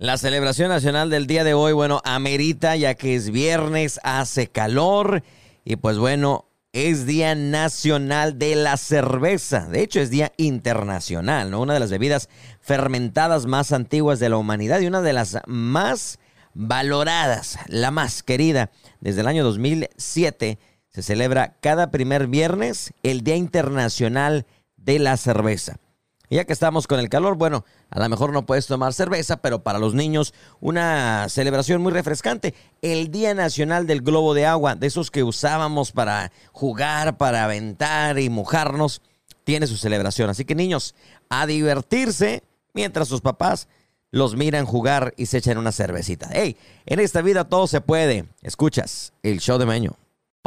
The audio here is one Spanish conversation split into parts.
La celebración nacional del día de hoy, bueno, amerita ya que es viernes, hace calor y pues bueno, es Día Nacional de la Cerveza. De hecho, es Día Internacional, ¿no? Una de las bebidas fermentadas más antiguas de la humanidad y una de las más valoradas, la más querida. Desde el año 2007 se celebra cada primer viernes el Día Internacional de la Cerveza. Y ya que estamos con el calor, bueno, a lo mejor no puedes tomar cerveza, pero para los niños una celebración muy refrescante. El Día Nacional del Globo de Agua, de esos que usábamos para jugar, para aventar y mojarnos, tiene su celebración. Así que niños, a divertirse mientras sus papás los miran jugar y se echan una cervecita. Hey, en esta vida todo se puede. Escuchas el show de Meño.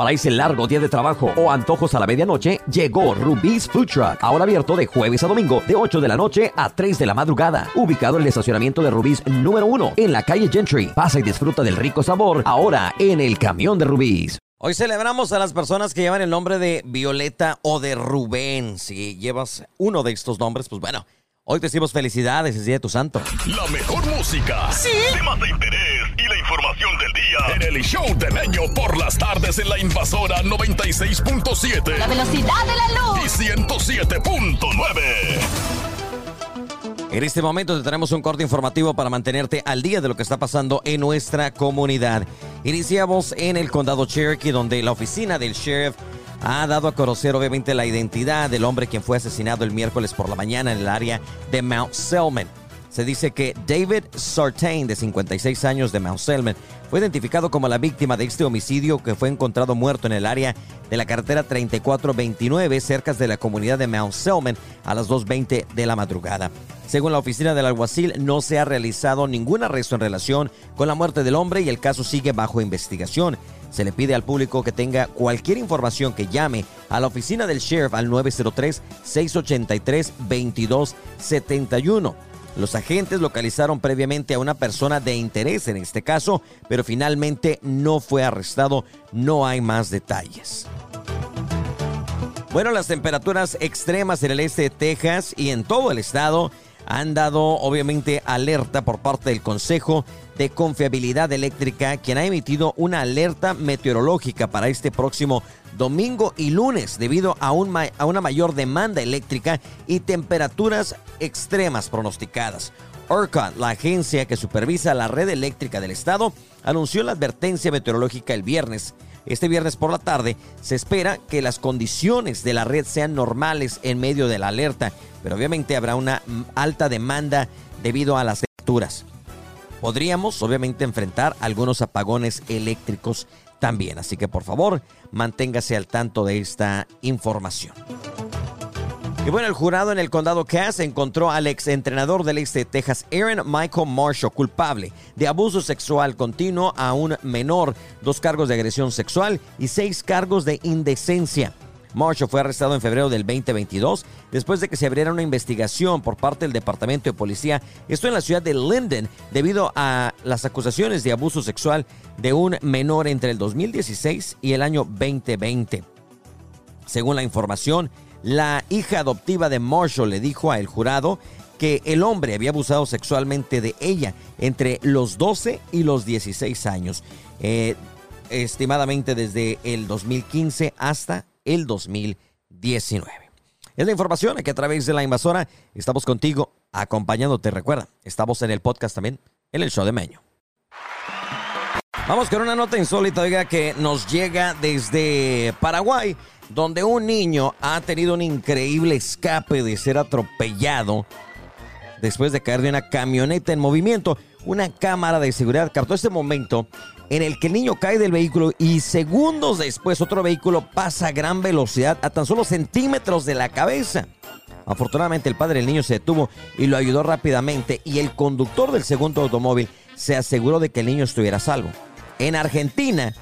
Para ese largo día de trabajo o antojos a la medianoche, llegó Rubí's Food Truck. Ahora abierto de jueves a domingo, de 8 de la noche a 3 de la madrugada. Ubicado en el estacionamiento de Rubí's número 1, en la calle Gentry. Pasa y disfruta del rico sabor, ahora en el camión de Rubí's. Hoy celebramos a las personas que llevan el nombre de Violeta o de Rubén. Si llevas uno de estos nombres, pues bueno, hoy te decimos felicidades, es Día de tu Santo. La mejor música, ¿Sí? temas de interés y la información del día en el show del año por las tardes en la invasora 96.7. La velocidad de la luz. Y 107.9. En este momento te tenemos un corte informativo para mantenerte al día de lo que está pasando en nuestra comunidad. Iniciamos en el condado Cherokee, donde la oficina del sheriff ha dado a conocer obviamente la identidad del hombre quien fue asesinado el miércoles por la mañana en el área de Mount Selman. Se dice que David Sartain, de 56 años de Mount Selman, fue identificado como la víctima de este homicidio que fue encontrado muerto en el área de la carretera 3429, cerca de la comunidad de Mount Selman, a las 2.20 de la madrugada. Según la oficina del alguacil, no se ha realizado ningún arresto en relación con la muerte del hombre y el caso sigue bajo investigación. Se le pide al público que tenga cualquier información que llame a la oficina del sheriff al 903-683-2271. Los agentes localizaron previamente a una persona de interés en este caso, pero finalmente no fue arrestado. No hay más detalles. Bueno, las temperaturas extremas en el este de Texas y en todo el estado han dado obviamente alerta por parte del Consejo de Confiabilidad Eléctrica, quien ha emitido una alerta meteorológica para este próximo domingo y lunes debido a, un a una mayor demanda eléctrica y temperaturas extremas pronosticadas. ERCOT, la agencia que supervisa la red eléctrica del estado, anunció la advertencia meteorológica el viernes. Este viernes por la tarde se espera que las condiciones de la red sean normales en medio de la alerta, pero obviamente habrá una alta demanda debido a las temperaturas. Podríamos obviamente enfrentar algunos apagones eléctricos también. Así que por favor, manténgase al tanto de esta información. Y bueno, el jurado en el condado Cass encontró al ex entrenador del este de Texas, Aaron Michael Marshall, culpable de abuso sexual continuo a un menor, dos cargos de agresión sexual y seis cargos de indecencia. Marshall fue arrestado en febrero del 2022 después de que se abriera una investigación por parte del Departamento de Policía, esto en la ciudad de Linden, debido a las acusaciones de abuso sexual de un menor entre el 2016 y el año 2020. Según la información, la hija adoptiva de Marshall le dijo al jurado que el hombre había abusado sexualmente de ella entre los 12 y los 16 años, eh, estimadamente desde el 2015 hasta el 2019. Es la información que a través de la invasora estamos contigo acompañándote. Recuerda, estamos en el podcast también, en el show de Meño. Vamos con una nota insólita, oiga, que nos llega desde Paraguay, donde un niño ha tenido un increíble escape de ser atropellado después de caer de una camioneta en movimiento. Una cámara de seguridad captó este momento en el que el niño cae del vehículo y segundos después otro vehículo pasa a gran velocidad a tan solo centímetros de la cabeza. Afortunadamente el padre del niño se detuvo y lo ayudó rápidamente y el conductor del segundo automóvil se aseguró de que el niño estuviera salvo. En Argentina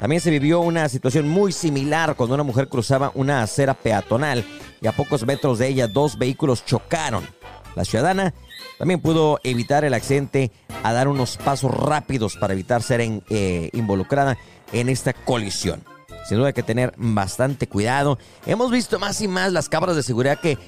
también se vivió una situación muy similar cuando una mujer cruzaba una acera peatonal y a pocos metros de ella dos vehículos chocaron. La ciudadana también pudo evitar el accidente a dar unos pasos rápidos para evitar ser eh, involucrada en esta colisión. sin duda hay que tener bastante cuidado. Hemos visto más y más las cámaras de seguridad que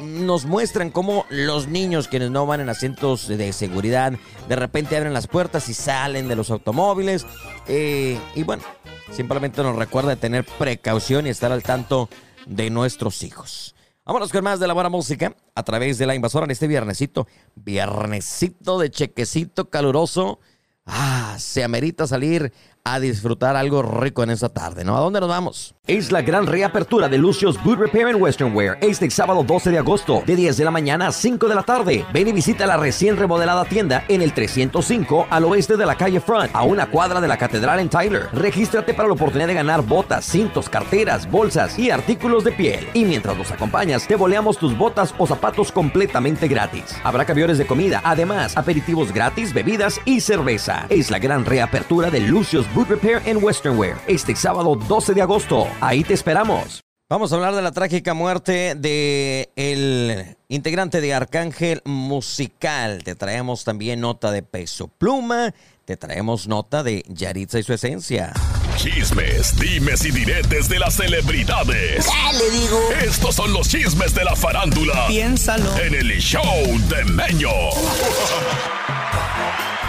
nos muestran cómo los niños quienes no van en asientos de seguridad de repente abren las puertas y salen de los automóviles. Eh, y bueno, simplemente nos recuerda tener precaución y estar al tanto de nuestros hijos. Vámonos con más de la buena música a través de la invasora en este viernesito. Viernesito de chequecito caluroso. Ah, se amerita salir a disfrutar algo rico en esa tarde, ¿no? ¿A dónde nos vamos? Es la gran reapertura de Lucio's Boot Repair and Western Wear este sábado 12 de agosto, de 10 de la mañana a 5 de la tarde. Ven y visita la recién remodelada tienda en el 305 al oeste de la calle Front, a una cuadra de la catedral en Tyler. Regístrate para la oportunidad de ganar botas, cintos, carteras, bolsas y artículos de piel. Y mientras nos acompañas, te boleamos tus botas o zapatos completamente gratis. Habrá camiones de comida, además, aperitivos gratis, bebidas y cerveza. Es la gran reapertura de Lucio's Boot Repair and Western Wear este sábado 12 de agosto. Ahí te esperamos. Vamos a hablar de la trágica muerte de el integrante de Arcángel Musical. Te traemos también nota de Peso Pluma. Te traemos nota de Yaritza y su esencia. Chismes, dimes y diretes de las celebridades. ¿Qué le digo? Estos son los chismes de la farándula. Piénsalo. En el show de Meño.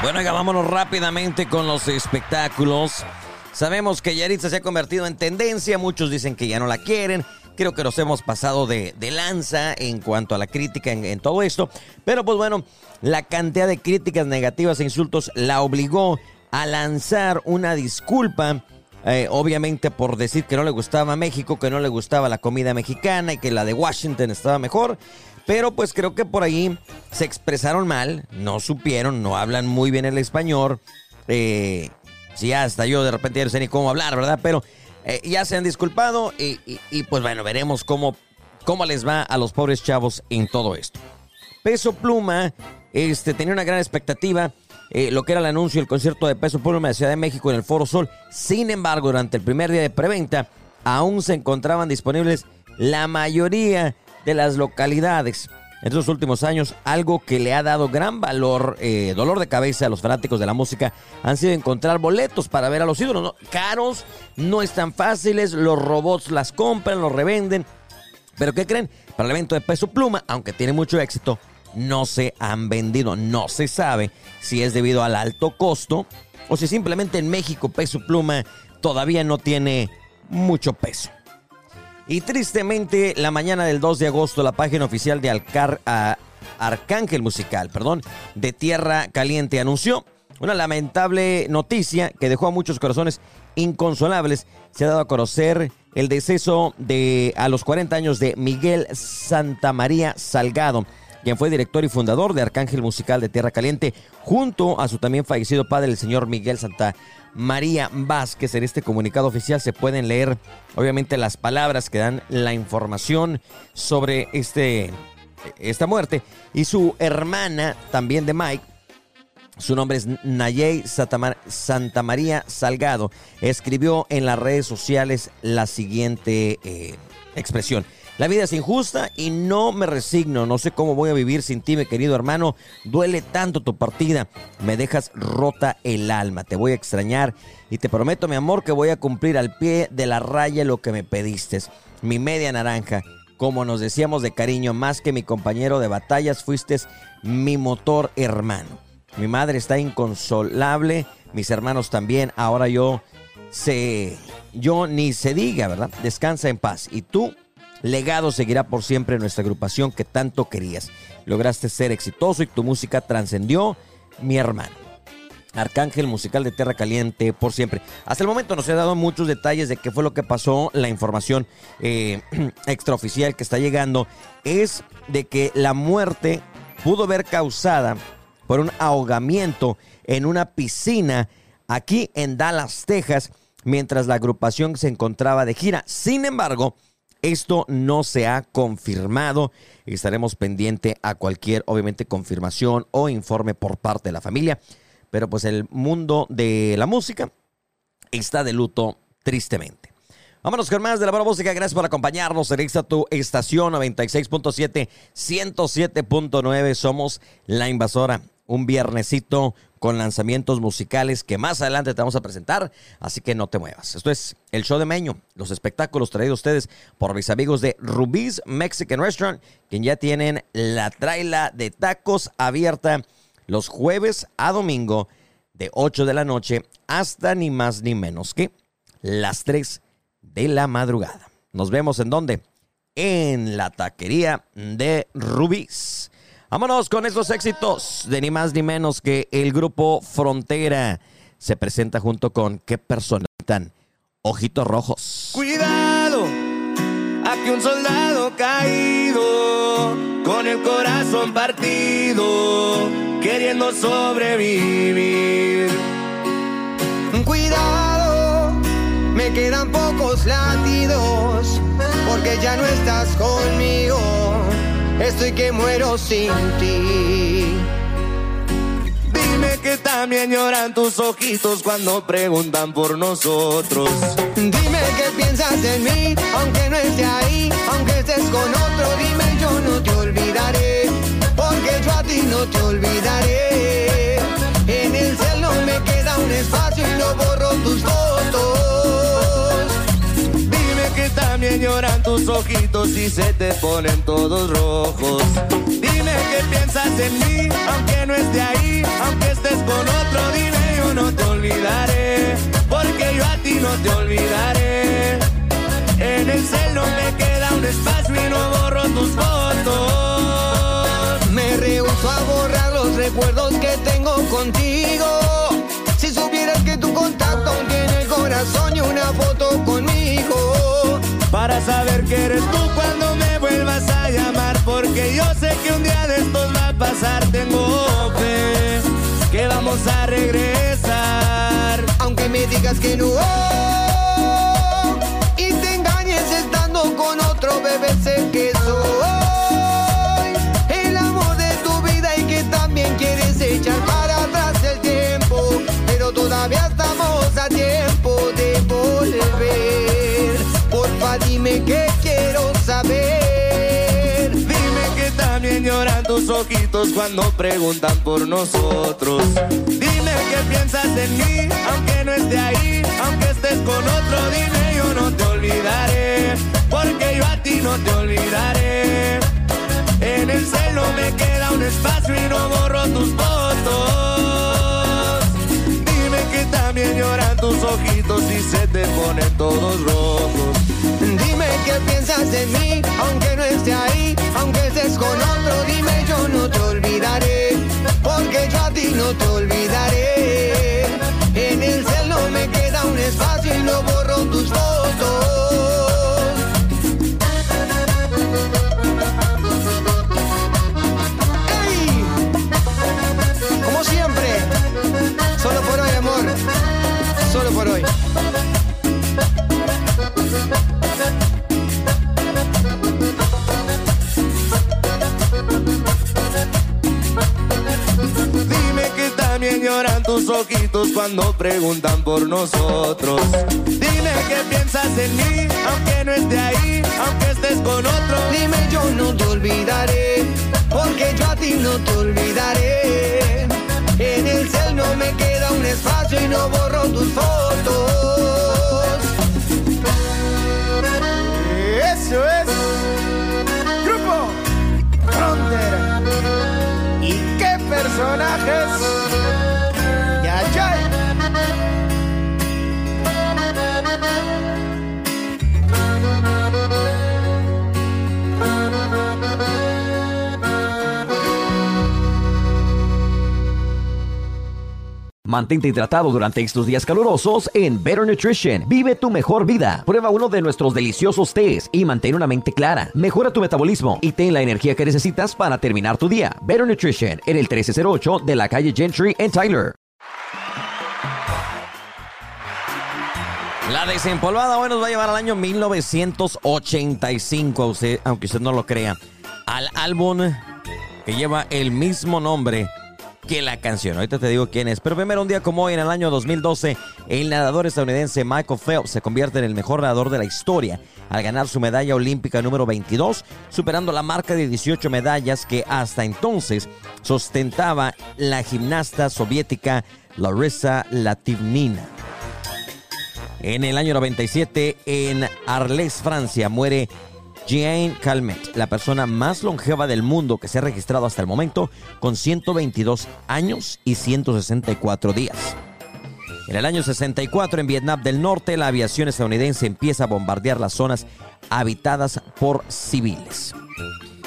Bueno, oiga, vámonos rápidamente con los espectáculos. Sabemos que Yaritza se ha convertido en tendencia, muchos dicen que ya no la quieren. Creo que nos hemos pasado de, lanza en cuanto a la crítica en, todo esto. Pero pues bueno, la cantidad de críticas negativas e insultos la obligó a lanzar una disculpa. Eh, obviamente por decir que no le gustaba México, que no le gustaba la comida mexicana y que la de Washington estaba mejor. Pero pues creo que por ahí se expresaron mal, no supieron, no hablan muy bien el español. Eh, sí, hasta yo de repente ya no sé ni cómo hablar, ¿verdad? Pero eh, ya se han disculpado y, pues bueno, veremos cómo, cómo les va a los pobres chavos en todo esto. Peso Pluma este, tenía una gran expectativa. Eh, lo que era el anuncio del concierto de Peso Pluma de Ciudad de México en el Foro Sol. Sin embargo, durante el primer día de preventa, aún se encontraban disponibles la mayoría de las localidades. En estos últimos años, algo que le ha dado gran valor, eh, dolor de cabeza a los fanáticos de la música, han sido encontrar boletos para ver a los ídolos. Caros, no están fáciles, los robots las compran, los revenden. Pero ¿qué creen? Para el evento de Peso Pluma, aunque tiene mucho éxito, no se han vendido. No se sabe si es debido al alto costo o si simplemente en México Peso Pluma todavía no tiene mucho peso. Y tristemente, la mañana del 2 de agosto, la página oficial de Alcar, Arcángel Musical, perdón, de Tierra Caliente anunció una lamentable noticia que dejó a muchos corazones inconsolables. Se ha dado a conocer el deceso de a los 40 años de Miguel Santamaría Salgado, quien fue director y fundador de Arcángel Musical de Tierra Caliente, junto a su también fallecido padre, el señor Miguel Santa María Vázquez. En este comunicado oficial se pueden leer, obviamente, las palabras que dan la información sobre este, esta muerte. Y su hermana, también de Mike, su nombre es Nayey Santa María Salgado, escribió en las redes sociales la siguiente eh, expresión. La vida es injusta y no me resigno. No sé cómo voy a vivir sin ti, mi querido hermano. Duele tanto tu partida. Me dejas rota el alma. Te voy a extrañar y te prometo, mi amor, que voy a cumplir al pie de la raya lo que me pediste. Mi media naranja. Como nos decíamos de cariño, más que mi compañero de batallas, fuiste mi motor hermano. Mi madre está inconsolable, mis hermanos también. Ahora yo sé, yo ni se diga, ¿verdad? Descansa en paz. Y tú legado seguirá por siempre nuestra agrupación que tanto querías. Lograste ser exitoso y tu música trascendió, mi hermano. Arcángel Musical de Tierra Caliente por siempre. Hasta el momento nos he dado muchos detalles de qué fue lo que pasó. La información eh, extraoficial que está llegando es de que la muerte pudo ver causada por un ahogamiento en una piscina aquí en Dallas, Texas, mientras la agrupación se encontraba de gira. Sin embargo, esto no se ha confirmado estaremos pendiente a cualquier, obviamente, confirmación o informe por parte de la familia. Pero pues el mundo de la música está de luto tristemente. Vámonos con más de la buena música. Gracias por acompañarnos en esta tu estación 96.7, 107.9. Somos la invasora un viernesito con lanzamientos musicales que más adelante te vamos a presentar, así que no te muevas. Esto es el show de Meño, los espectáculos traídos a ustedes por mis amigos de Rubí's Mexican Restaurant, quien ya tienen la traila de tacos abierta los jueves a domingo de 8 de la noche hasta ni más ni menos que las 3 de la madrugada. Nos vemos en dónde? En la taquería de Rubí's. Vámonos con esos éxitos de ni más ni menos que el grupo Frontera se presenta junto con qué persona tan ojitos rojos. Cuidado, aquí un soldado caído con el corazón partido, queriendo sobrevivir. Cuidado, me quedan pocos latidos porque ya no estás conmigo estoy que muero sin ti. Dime que también lloran tus ojitos cuando preguntan por nosotros. Dime que piensas en mí, aunque no esté ahí, aunque estés con otro. Dime yo no te olvidaré, porque yo a ti no te olvidaré. Lloran tus ojitos y se te ponen todos rojos. Dime que piensas en mí, aunque no esté ahí, aunque estés con otro, dime yo no te olvidaré, porque yo a ti no te olvidaré. En el celo me queda un espacio y no borro tus fotos. Me rehuso a borrar los recuerdos que tengo contigo. Si supieras que tu contacto tiene el corazón y una foto conmigo para saber que eres tú cuando me vuelvas a llamar. Porque yo sé que un día de estos va a pasar, tengo fe que vamos a regresar. Aunque me digas que no ojitos cuando preguntan por nosotros. Dime que piensas en mí, aunque no esté ahí, aunque estés con otro, dime yo no te olvidaré, porque yo a ti no te olvidaré. En el celo me queda un espacio y no borro tus fotos. Dime que también lloran tus ojitos y se te ponen todos rojos. Que piensas en mí, aunque no esté ahí, aunque estés con otro, dime yo no te olvidaré, tus ojitos cuando preguntan por nosotros. Dime que piensas en mí, aunque no esté ahí, aunque estés con otro. Dime yo no te olvidaré, porque yo a ti no te olvidaré. En el cel no me queda un espacio y no borro tus fotos. Eso es. Grupo Frontera. ¿Y qué personajes? Mantente hidratado durante estos días calurosos en Better Nutrition. Vive tu mejor vida. Prueba uno de nuestros deliciosos tés y mantén una mente clara. Mejora tu metabolismo y ten la energía que necesitas para terminar tu día. Better Nutrition en el 1308 de la calle Gentry en Tyler. La desempolvada hoy nos va a llevar al año 1985, usted, aunque usted no lo crea, al álbum que lleva el mismo nombre que la canción. Ahorita te digo quién es. Pero primero, un día como hoy, en el año 2012, el nadador estadounidense Michael Phelps se convierte en el mejor nadador de la historia al ganar su medalla olímpica número 22, superando la marca de 18 medallas que hasta entonces sostentaba la gimnasta soviética Larissa Lativnina. En el año 97, en Arles, Francia, muere Jean Calmet, la persona más longeva del mundo que se ha registrado hasta el momento, con 122 años y 164 días. En el año 64, en Vietnam del Norte, la aviación estadounidense empieza a bombardear las zonas habitadas por civiles.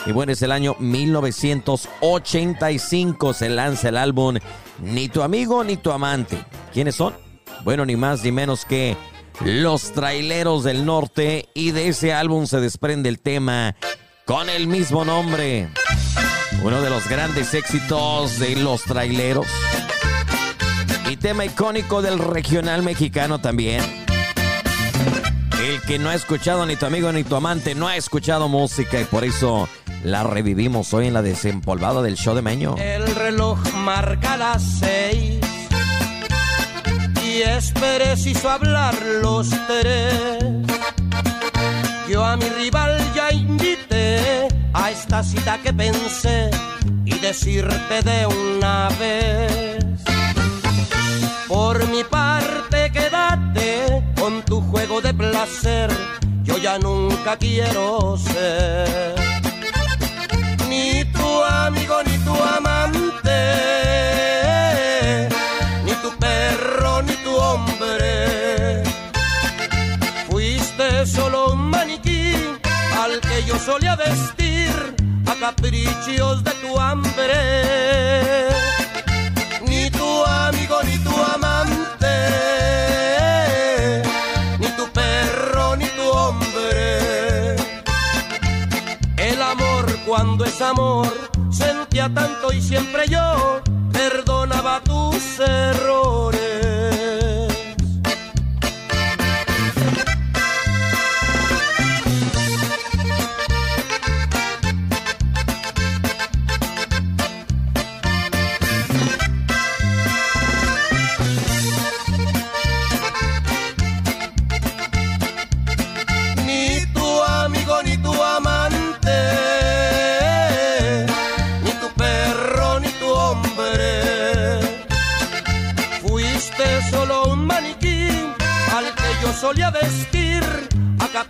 Y bueno, es el año 1985, se lanza el álbum Ni tu amigo ni tu amante. ¿Quiénes son? Bueno, ni más ni menos que Los Traileros del Norte. Y de ese álbum se desprende el tema con el mismo nombre. Uno de los grandes éxitos de Los Traileros. Y tema icónico del regional mexicano también. El que no ha escuchado ni tu amigo ni tu amante no ha escuchado música y por eso la revivimos hoy en la desempolvada del show de Meño. El reloj marca las seis y es preciso hablar los tres. Yo a mi rival ya invité a esta cita que pensé y decirte de una vez. Por mi parte quédate con tu juego de placer, yo ya nunca quiero ser ni tu amigo ni tu amante, yo solía vestir a caprichos de tu hambre. Ni tu amigo ni tu amante, ni tu perro ni tu hombre. El amor cuando es amor sentía tanto y siempre yo perdonaba tus errores.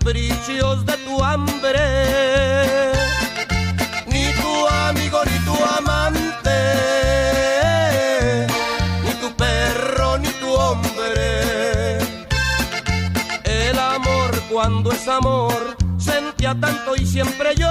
Caprichos de tu hambre. Ni tu amigo ni tu amante, ni tu perro ni tu hombre. El amor cuando es amor sentía tanto y siempre yo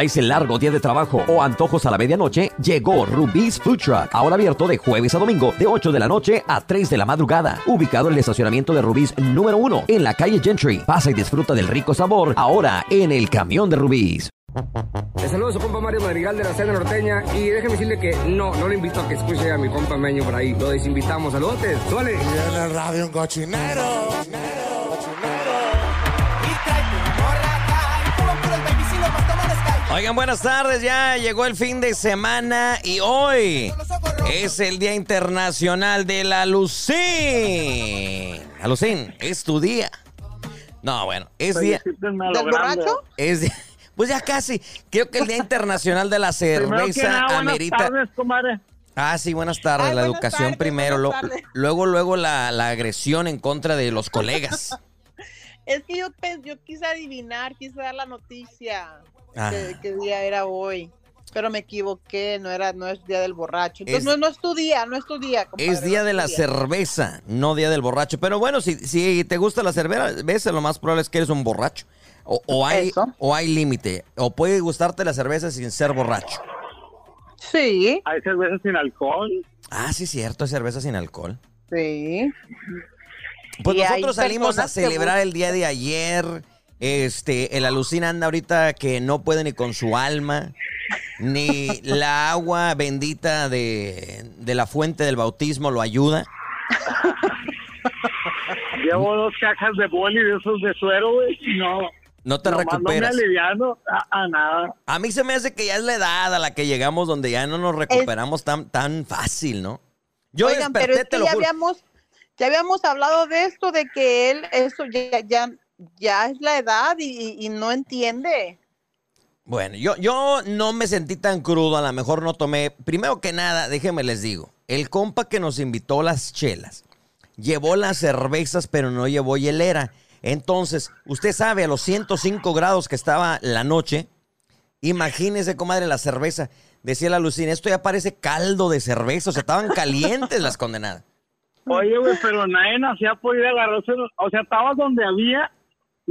Para ese largo día de trabajo o antojos a la medianoche, llegó Rubí's Food Truck. Ahora abierto de jueves a domingo, de 8 de la noche a 3 de la madrugada. Ubicado en el estacionamiento de Rubí's número 1, en la calle Gentry. Pasa y disfruta del rico sabor, ahora en el camión de Rubí's. Le saludo a su compa Mario Madrigal de la Cena Norteña y déjeme decirle que no, no le invito a que escuche a mi compa Meño por ahí. Lo desinvitamos. Saludotes. Suele. Y en el radio un cochinero. Oigan, buenas tardes, ya llegó el fin de semana y hoy es el Día Internacional de la Lucín. Alucín, es tu día. No, bueno, es día... ¿Del borracho? Es día- pues ya casi. Creo que el Día Internacional de la Cerveza nada, buenas amerita... tardes, comadre. Ah, sí, buenas tardes. Ay, la buenas educación tardes, primero, lo- luego, luego la, la agresión en contra de los colegas. Es que yo, pe- yo quise adivinar, quise dar la noticia Ah. qué día era hoy. Pero me equivoqué, no era, no es día del borracho. Entonces Es- no, no es tu día, no es tu día. compadre, Es día no de la día. cerveza, no día del borracho. Pero bueno, si, si te gusta la cerveza, lo más probable es que eres un borracho. O, o hay, Eso. o hay límite. O puede gustarte la cerveza sin ser borracho. Sí, Hay cerveza sin alcohol. Ah, sí, cierto, es cerveza sin alcohol. sí. Pues Y hay nosotros salimos a que celebrar el día de ayer Este, el alucina anda ahorita que no puede ni con su alma, ni la agua bendita de, de la fuente del bautismo lo ayuda. Llevo dos cajas de boli de esos de suero, güey. y No. No te nomás recuperas. No me aliviano a, a nada. A mí se me hace que ya es la edad a la que llegamos donde ya no nos recuperamos tan, tan fácil, ¿no? Yo Oigan, pero es te que lo ya juro. habíamos, ya habíamos hablado de esto, de que él, eso ya, ya, ya es la edad y, no entiende. Bueno, yo, yo no me sentí tan crudo, a lo mejor no tomé. Primero que nada, déjenme les digo, el compa que nos invitó las chelas, llevó las cervezas, pero no llevó hielera. Entonces, usted sabe, a los 105 grados que estaba la noche, imagínese, comadre, la cerveza. Decía la Lucina, esto ya parece caldo de cerveza, o sea, estaban calientes las condenadas. Oye, güey, pero nadie hacía por ir a agarrarse. O sea, estabas donde había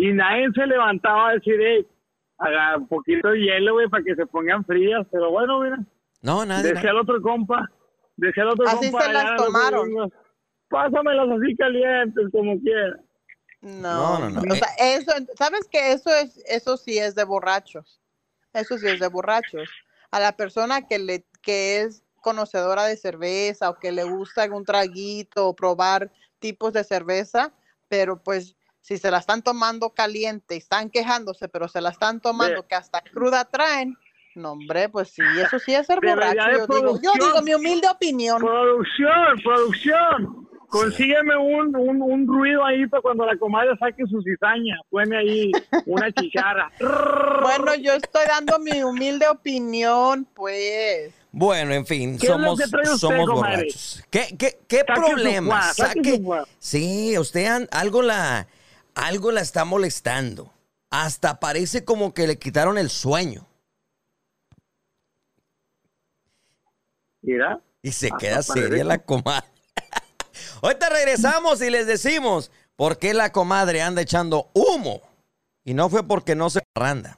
y nadie se levantaba a decir, hey, haga un poquito de hielo, güey, para que se pongan frías. Pero bueno, mira, No, nadie. decía el otro compa, decía el otro Así compa. se las los tomaron. Pásamelas así calientes, como quiera. No, No, no, no. O sea, eso, ¿sabes que Eso es, eso sí es de borrachos. Eso sí es de borrachos. A la persona que le, que es conocedora de cerveza o que le gusta algún traguito o probar tipos de cerveza, pero pues si se la están tomando caliente y están quejándose, pero se la están tomando que hasta cruda traen, no hombre, pues sí, eso sí es ser borracho. Yo digo, yo producción. digo mi humilde opinión. Producción, producción. Consígueme un, un, un ruido ahí para cuando la comadre saque su cizaña. Suene ahí una chicharra. Bueno, yo estoy dando mi humilde opinión, pues. Bueno, en fin, ¿Qué es lo somos, que trae usted, somos borrachos. ¿Qué, qué, qué problema? saque. Sí, usted an- algo la, algo la está molestando. Hasta parece como que le quitaron el sueño. Mira. Y se Hasta queda parece seria la comadre. Ahorita regresamos y les decimos por qué la comadre anda echando humo. Y no fue porque no se randa.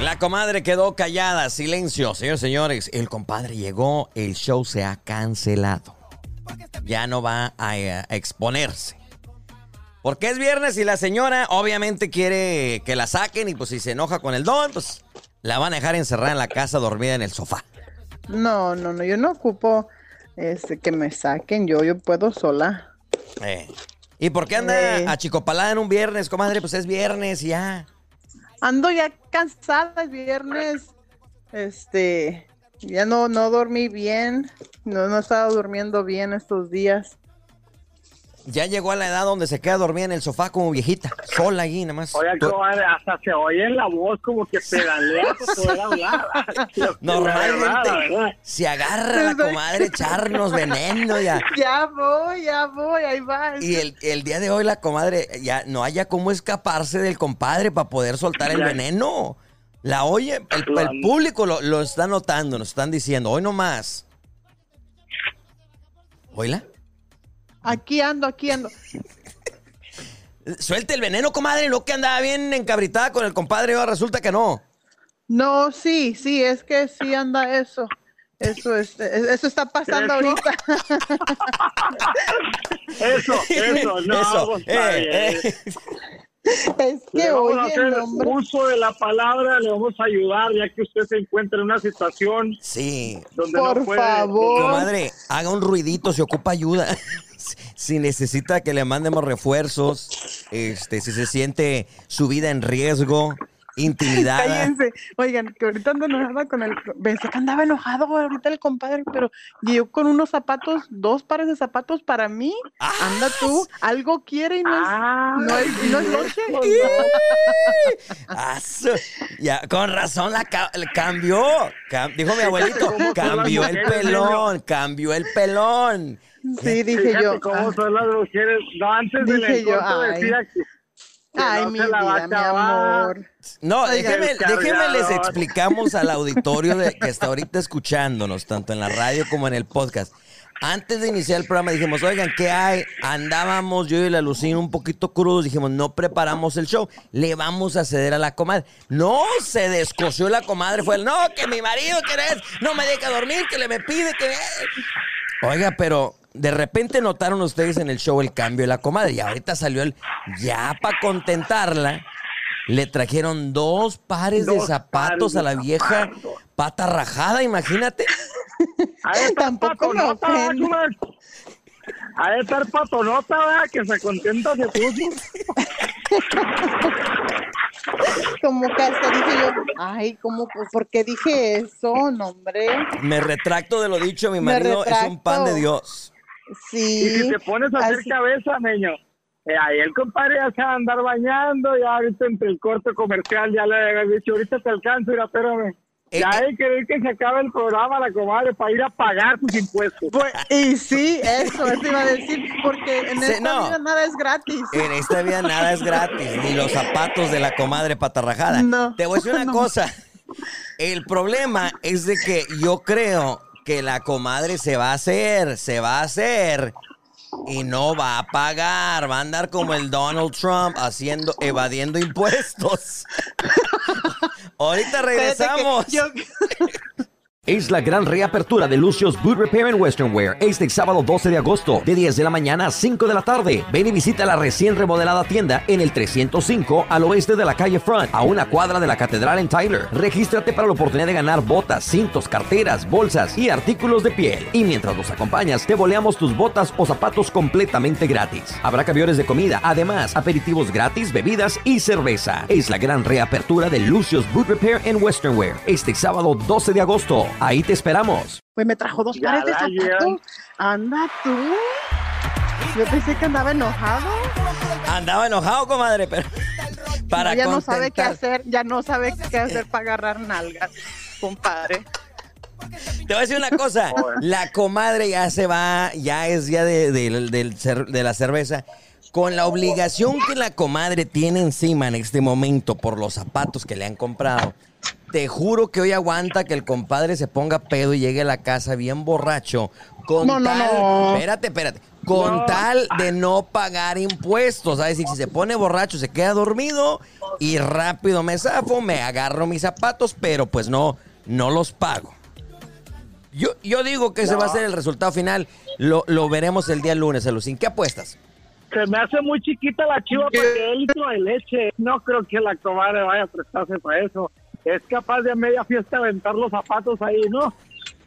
La comadre quedó callada, silencio. Señores, señores, el compadre llegó, el show se ha cancelado. Ya no va a, eh, a exponerse. Porque es viernes y la señora obviamente quiere que la saquen y pues si se enoja con el don, pues la van a dejar encerrada en la casa dormida en el sofá. No, no, no, yo no ocupo este, que me saquen, yo, yo puedo sola. Eh. ¿Y por qué anda Eh. achicopalada en un viernes, comadre? Pues es viernes ya. Ando ya cansada el viernes, este, ya no, no dormí bien, no, no he estado durmiendo bien estos días. Ya llegó a la edad donde se queda dormida en el sofá como viejita, sola ahí nada más. Oye, comadre, hasta se oye en la voz como que pedalea para poder hablar. Normalmente verdad. se agarra la comadre echarnos veneno ya. Ya voy, ya voy, ahí va. Y el, el día de hoy la comadre ya no haya cómo escaparse del compadre para poder soltar el Ya. veneno. La oye, el, el público lo, lo está notando, nos están diciendo, hoy no más. ¿Oíla? Aquí ando, aquí ando. Suelte el veneno, comadre, lo que andaba bien encabritada con el compadre, ahora resulta que no. No, sí, sí, es que sí anda eso. Eso, es, eso está pasando ¿Eso? ahorita. Eso, eso, no, Eso, pues, eh, Es Le que, vamos a hacer uso de la palabra, le vamos a ayudar ya que usted se encuentra en una situación Sí. donde Por no puede. favor. Comadre, haga un ruidito, se ocupa ayuda. si necesita que le mandemos refuerzos, este, si se siente su vida en riesgo, intimidada. Cállense. Oigan, que ahorita ando enojada con el. Pensé que andaba enojado ahorita el compadre, pero llegó con unos zapatos, dos pares de zapatos para mí. Anda tú, algo quiere y no es, Ah, no es, no es noche. Ah, ya, con razón la, ca- la cambió. Cam- dijo mi abuelito, cambió el pelón, cambió el pelón. Sí, dije Fíjate yo. cómo ah, son las mujeres. No, antes Dije yo, encorto ay. decía que Ay, no mi vida, mi amor. No, Oiga, déjeme, el déjeme les explicamos al auditorio de, que está ahorita escuchándonos, tanto en la radio como en el podcast. Antes de iniciar el programa dijimos, oigan, ¿qué hay? Andábamos yo y la Lucina un poquito crudos, dijimos, no preparamos el show, le vamos a ceder a la comadre. No, se descosió la comadre, fue el, no, que mi marido, que eres, no me deja dormir, que le me pide, que... Oiga, pero de repente notaron ustedes en el show el cambio de la comadre y ahorita salió el, ya para contentarla, le trajeron dos pares de zapatos pares a de la vieja zapatos. pata rajada, imagínate. De estar patonota, de estar patonota, ¿verdad? Que se contenta se puso. Como que hasta dije yo, ay, ¿cómo, por qué dije eso, no, hombre? Me retracto de lo dicho, mi marido es un pan de. Dios. Sí. Y si te pones a hacer así- cabeza, meño, eh, ahí el compadre ya se va a andar bañando, ya ahorita entre el corte comercial ya le había dicho, ahorita te alcanzo, mira, espérame. Eh, ya eh. hay que querer que se acabe el programa, la comadre, para ir a pagar sus impuestos. Pues, y sí, eso, eso iba a decir, porque en esta no. vida nada es gratis. En esta vida nada es gratis, ni los zapatos de la comadre patarrajada. No, Te voy a decir una no. cosa. El problema es de que yo creo que la comadre se va a hacer, se va a hacer y no va a pagar. Va a andar como el Donald Trump haciendo, evadiendo impuestos. Ahorita regresamos. yo- Es la gran reapertura de Lucio's Boot Repair and Western Wear este sábado 12 de agosto de 10 de la mañana a 5 de la tarde. Ven y visita la recién remodelada tienda en el 305 al oeste de la calle Front, a una cuadra de la catedral en Tyler. Regístrate para la oportunidad de ganar botas, cintos, carteras, bolsas y artículos de piel. Y mientras nos acompañas, te boleamos tus botas o zapatos completamente gratis. Habrá camiones de comida, además aperitivos gratis, bebidas y cerveza. Es la gran reapertura de Lucio's Boot Repair and Western Wear este sábado 12 de agosto. Ahí te esperamos. Pues me trajo dos pares de zapatos. Anda tú. Yo pensé que andaba enojado. Andaba enojado, comadre, pero para No, ya no sabe qué hacer, ya no sabe qué hacer para agarrar nalgas, compadre. Te voy a decir una cosa. La comadre ya se va, ya es ya de, de- de la cerveza. Con la obligación que la comadre tiene encima en este momento por los zapatos que le han comprado. Te juro que hoy aguanta que el compadre se ponga pedo y llegue a la casa bien borracho. Con No, no, tal, no. espérate, espérate. Con tal de no pagar impuestos. Es decir, si se pone borracho, se queda dormido y rápido me zafo, me agarro mis zapatos, pero pues no, no los pago. Yo, yo digo que ese va a ser el resultado final. Lo, lo veremos el día lunes, Alucín. ¿Qué apuestas? Se me hace muy chiquita la chiva para que litro de leche. No creo que la comadre vaya a prestarse para eso. Es capaz de a media fiesta aventar los zapatos ahí, ¿no?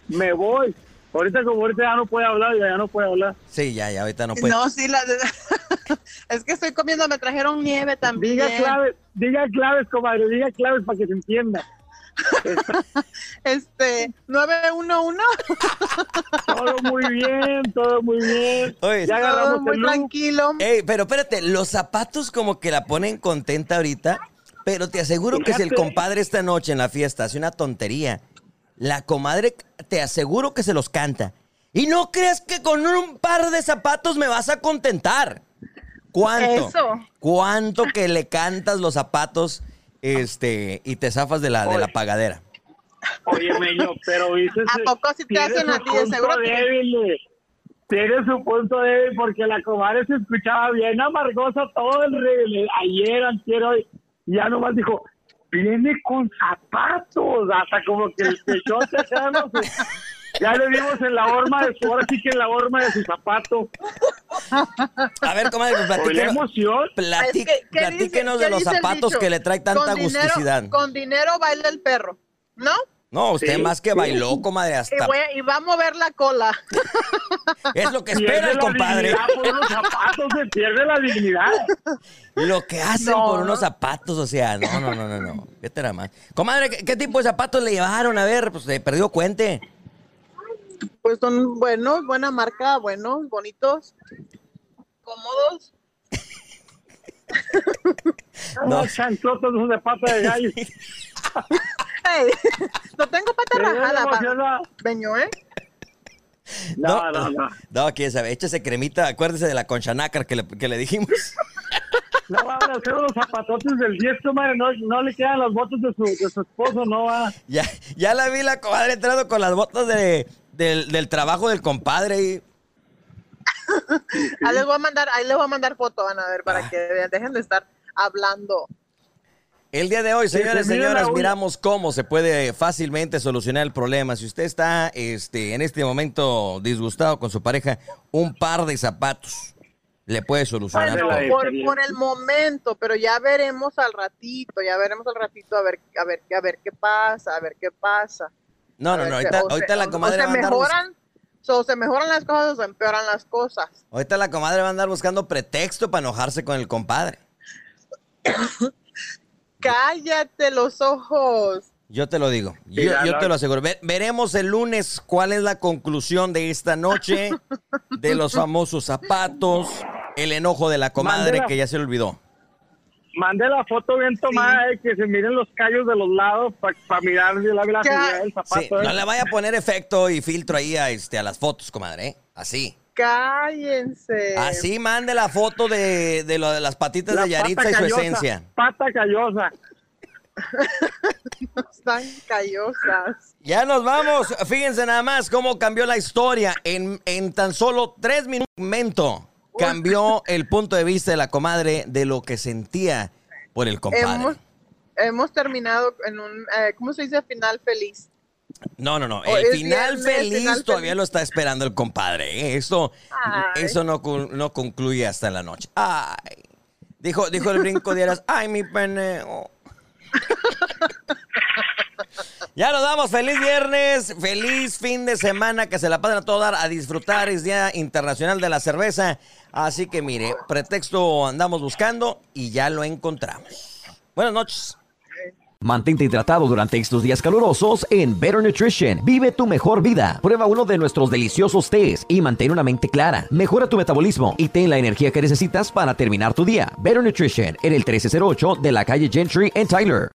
Me voy. Ahorita como ahorita ya no puede hablar, ya no puede hablar. Sí, ya, ya, ahorita no puede. No, sí, la es que estoy comiendo, me trajeron nieve también. Diga claves, diga claves, comadre, diga claves para que se entienda. Este, 911. Todo muy bien, todo muy bien. Oye, ya Todo agarramos muy el tranquilo. Ey, pero espérate, los zapatos como que la ponen contenta ahorita, pero te aseguro que si el compadre esta noche en la fiesta hace una tontería, la comadre te aseguro que se los canta. Y no creas que con un par de zapatos me vas a contentar. ¿Cuánto? Eso. ¿Cuánto que le cantas los zapatos este, y te zafas de la, de la pagadera? Oye, Meño, pero dices. ¿A poco si te hacen a ti? De seguro débil. Tiene su punto débil porque la comadre se escuchaba bien amargosa todo el ayer, antier, hoy. Y ya nomás dijo, viene con zapatos. Hasta como que el pechote acá, no sé. Ya le vimos en la horma de su, ahora sí que en la horma de su zapato. A ver, comadre, pues platíquenos, emoción. plati- Es que, ¿qué platíquenos dice- de los zapatos que le trae tanta Con dinero- gusticidad. Con dinero baila el perro, ¿no? No, usted Sí, más que sí. bailó, comadre, Y, hasta voy a- y va a mover la cola. es lo que espera el compadre. por unos zapatos, se pierde la dignidad. Lo que hacen No. por unos zapatos, o sea, no, no, no, no, no. ¿Qué te más? Comadre, ¿qué, qué tipo de zapatos le llevaron? A ver, pues se perdió cuente. Pues son buenos, buena marca, buenos, bonitos, cómodos. No. Esos de pata de gallo. No tengo pata rajada, pa- ¿eh? No, no, no. No, quién sabe, échese cremita, acuérdese de la conchanácar que le, que le dijimos. No van a hacer unos zapatotes del 10, madre. No, no le quedan los votos de su, de su esposo, no va. Ya, ya la vi la comadre entrando con las botas de, del, del trabajo del compadre y Ahí les voy a mandar, ahí les voy a mandar foto, van a ver, para Ah. que vean, dejen de estar hablando. El día de hoy, Que señores y señoras, miramos cómo se puede fácilmente solucionar el problema. Si usted está este, en este momento disgustado con su pareja, un par de zapatos le puede solucionar Bueno, todo. por, por el momento, pero ya veremos al ratito, ya veremos al ratito a ver, a ver, a ver qué pasa, a ver qué pasa. No, no, no. Ahorita, o se- ahorita la o- comadre o se va a andar mejoran, so, se mejoran las cosas o se empeoran las cosas. ahorita la comadre va a andar buscando pretexto para enojarse con el compadre. Cállate los ojos. Yo te lo digo, yo, te lo aseguro. Ve- veremos el lunes cuál es la conclusión de esta noche, de los famosos zapatos, el enojo de la comadre que ya se le olvidó. Mande la foto bien tomada, eh, que se miren los callos de los lados para mirar la, la figura del zapato. Sí, eh. no le vaya a poner efecto y filtro ahí a, este, a las fotos, comadre, ¿eh? Así. Cállense. Así mande la foto de, de, lo de las patitas La de Yaritza pata y su esencia. Pata callosa. Están callosas. Ya nos vamos. Fíjense nada más cómo cambió la historia. En, en tan solo tres minutos cambió el punto de vista de la comadre de lo que sentía por el compadre. Hemos, hemos terminado en un, eh, ¿cómo se dice? Final feliz. No, no, no. Oh, El final viernes, feliz final todavía lo está esperando el compadre. ¿eh? Eso, Ay. eso no, no concluye hasta la noche. Ay. Dijo, dijo el brinco de Eras, ay, mi pene. oh". Ya nos damos, feliz viernes, feliz fin de semana, que se la pasen a todo dar a disfrutar, es Día Internacional de la Cerveza, así que mire, pretexto andamos buscando y ya lo encontramos. Buenas noches. Mantente hidratado durante estos días calurosos en Better Nutrition. Vive tu mejor vida. Prueba uno de nuestros deliciosos tés y mantén una mente clara. Mejora tu metabolismo y ten la energía que necesitas para terminar tu día. Better Nutrition en el 1308 de la calle Gentry en Tyler.